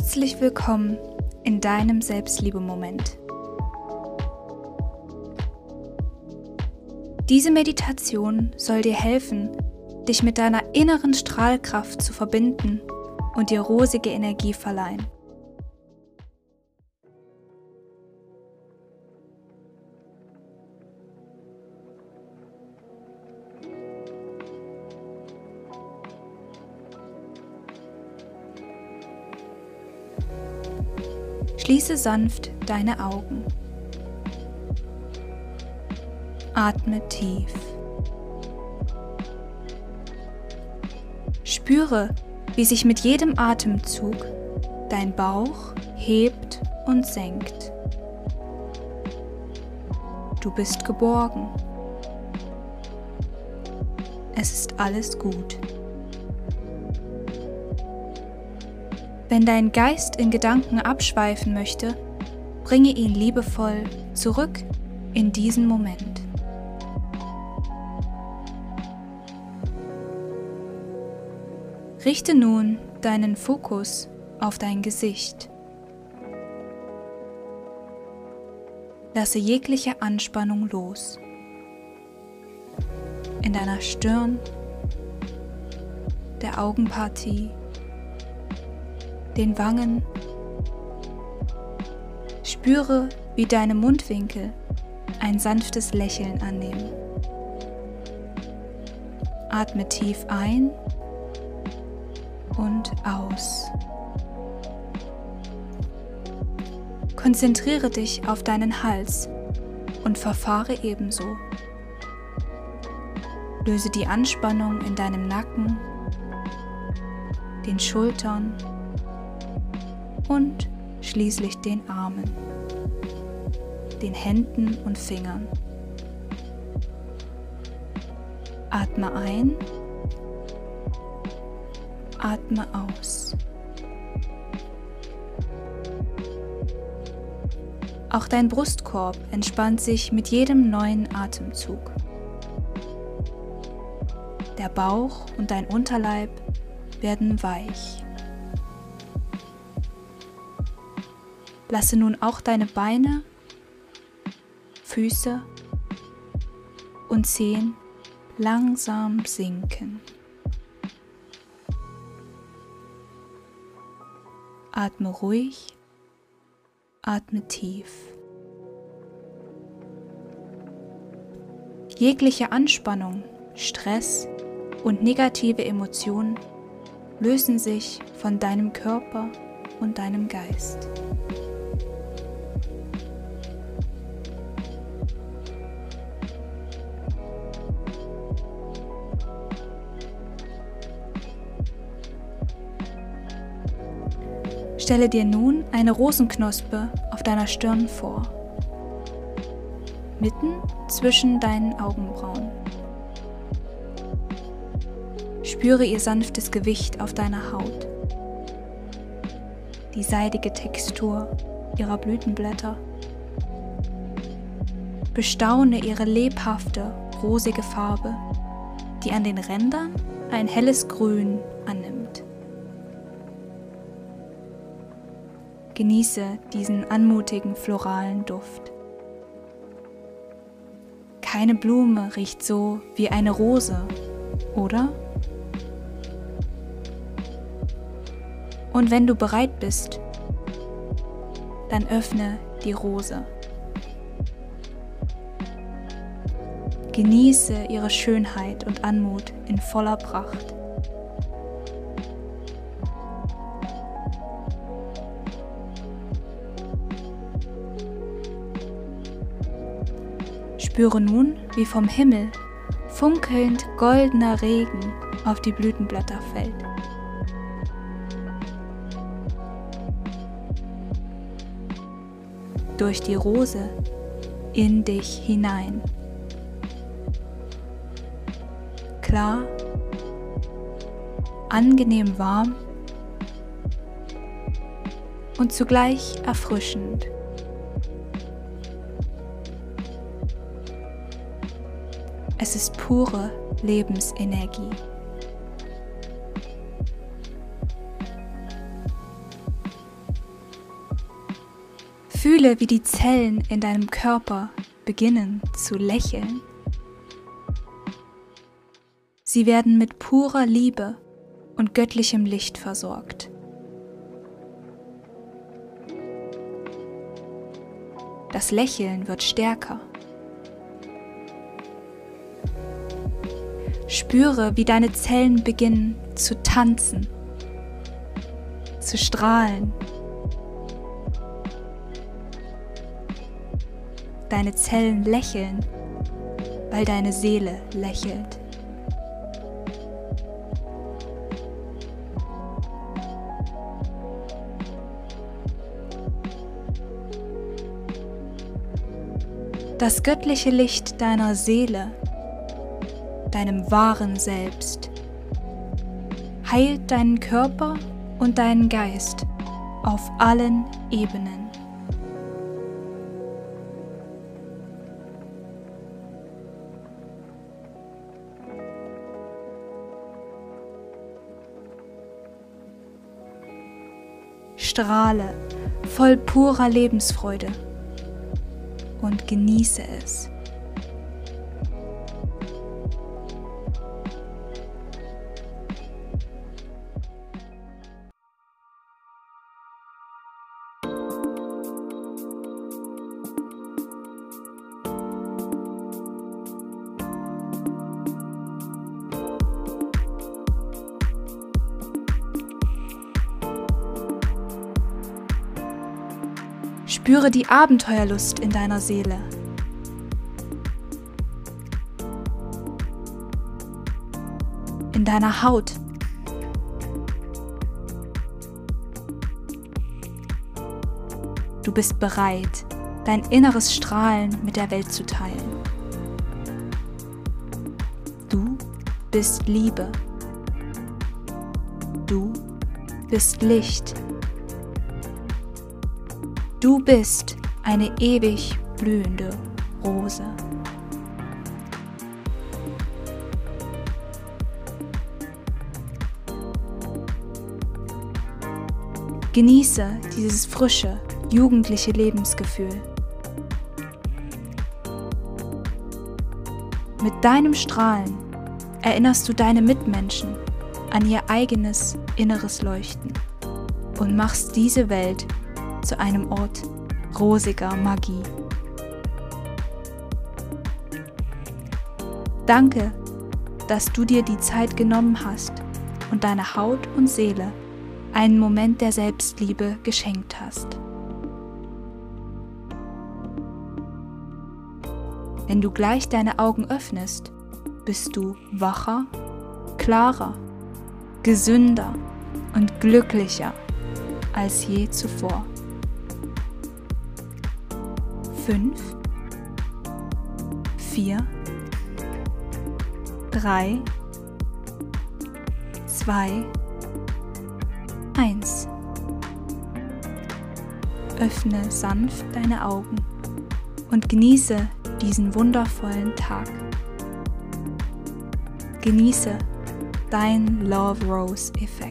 Herzlich willkommen in deinem Selbstliebe-Moment. Diese Meditation soll dir helfen, dich mit deiner inneren Strahlkraft zu verbinden und dir rosige Energie verleihen. Schließe sanft deine Augen. Atme tief. Spüre, wie sich mit jedem Atemzug dein Bauch hebt und senkt. Du bist geborgen. Es ist alles gut. Wenn dein Geist in Gedanken abschweifen möchte, bringe ihn liebevoll zurück in diesen Moment. Richte nun deinen Fokus auf dein Gesicht. Lasse jegliche Anspannung los. In deiner Stirn, der Augenpartie, den Wangen. Spüre, wie deine Mundwinkel ein sanftes Lächeln annehmen. Atme tief ein und aus. Konzentriere dich auf deinen Hals und verfahre ebenso. Löse die Anspannung in deinem Nacken, den Schultern und schließlich den Armen, den Händen und Fingern. Atme ein, atme aus. Auch dein Brustkorb entspannt sich mit jedem neuen Atemzug. Der Bauch und dein Unterleib werden weich. Lasse nun auch deine Beine, Füße und Zehen langsam sinken. Atme ruhig, atme tief. Jegliche Anspannung, Stress und negative Emotionen lösen sich von deinem Körper und deinem Geist. Stelle dir nun eine Rosenknospe auf deiner Stirn vor, mitten zwischen deinen Augenbrauen. Spüre ihr sanftes Gewicht auf deiner Haut, die seidige Textur ihrer Blütenblätter. Bestaune ihre lebhafte, rosige Farbe, die an den Rändern ein helles Grün annimmt. Genieße diesen anmutigen floralen Duft. Keine Blume riecht so wie eine Rose, oder? Und wenn du bereit bist, dann öffne die Rose. Genieße ihre Schönheit und Anmut in voller Pracht. Spüre nun, wie vom Himmel funkelnd goldener Regen auf die Blütenblätter fällt. Durch die Rose in dich hinein. Klar, angenehm warm und zugleich erfrischend. Es ist pure Fühle, wie die Zellen in deinem Körper beginnen zu lächeln. Sie werden mit purer Liebe und göttlichem Licht versorgt. Das Lächeln wird stärker. Spüre, wie deine Zellen beginnen zu tanzen, zu strahlen. Deine Zellen lächeln, weil deine Seele lächelt. Das göttliche Licht deiner Seele deinem wahren Selbst. Heilt deinen Körper und deinen Geist auf allen Ebenen. Strahle voll purer Lebensfreude und genieße es. Spüre die Abenteuerlust in deiner Seele. In deiner Haut. Du bist bereit, dein inneres Strahlen mit der Welt zu teilen. Du bist Liebe. Du bist Licht. Du bist eine ewig blühende Rose. Genieße dieses frische, jugendliche Lebensgefühl. Mit deinem Strahlen erinnerst du deine Mitmenschen an ihr eigenes inneres Leuchten und machst diese Welt zu einem Ort rosiger Magie. Danke, dass du dir die Zeit genommen hast und deiner Haut und Seele einen Moment der Selbstliebe geschenkt hast. Wenn du gleich deine Augen öffnest, bist du wacher, klarer, gesünder und glücklicher als je zuvor fünf, vier, drei, zwei, eins. Öffne sanft deine Augen und genieße diesen wundervollen Tag. Genieße dein Love Rose Effekt.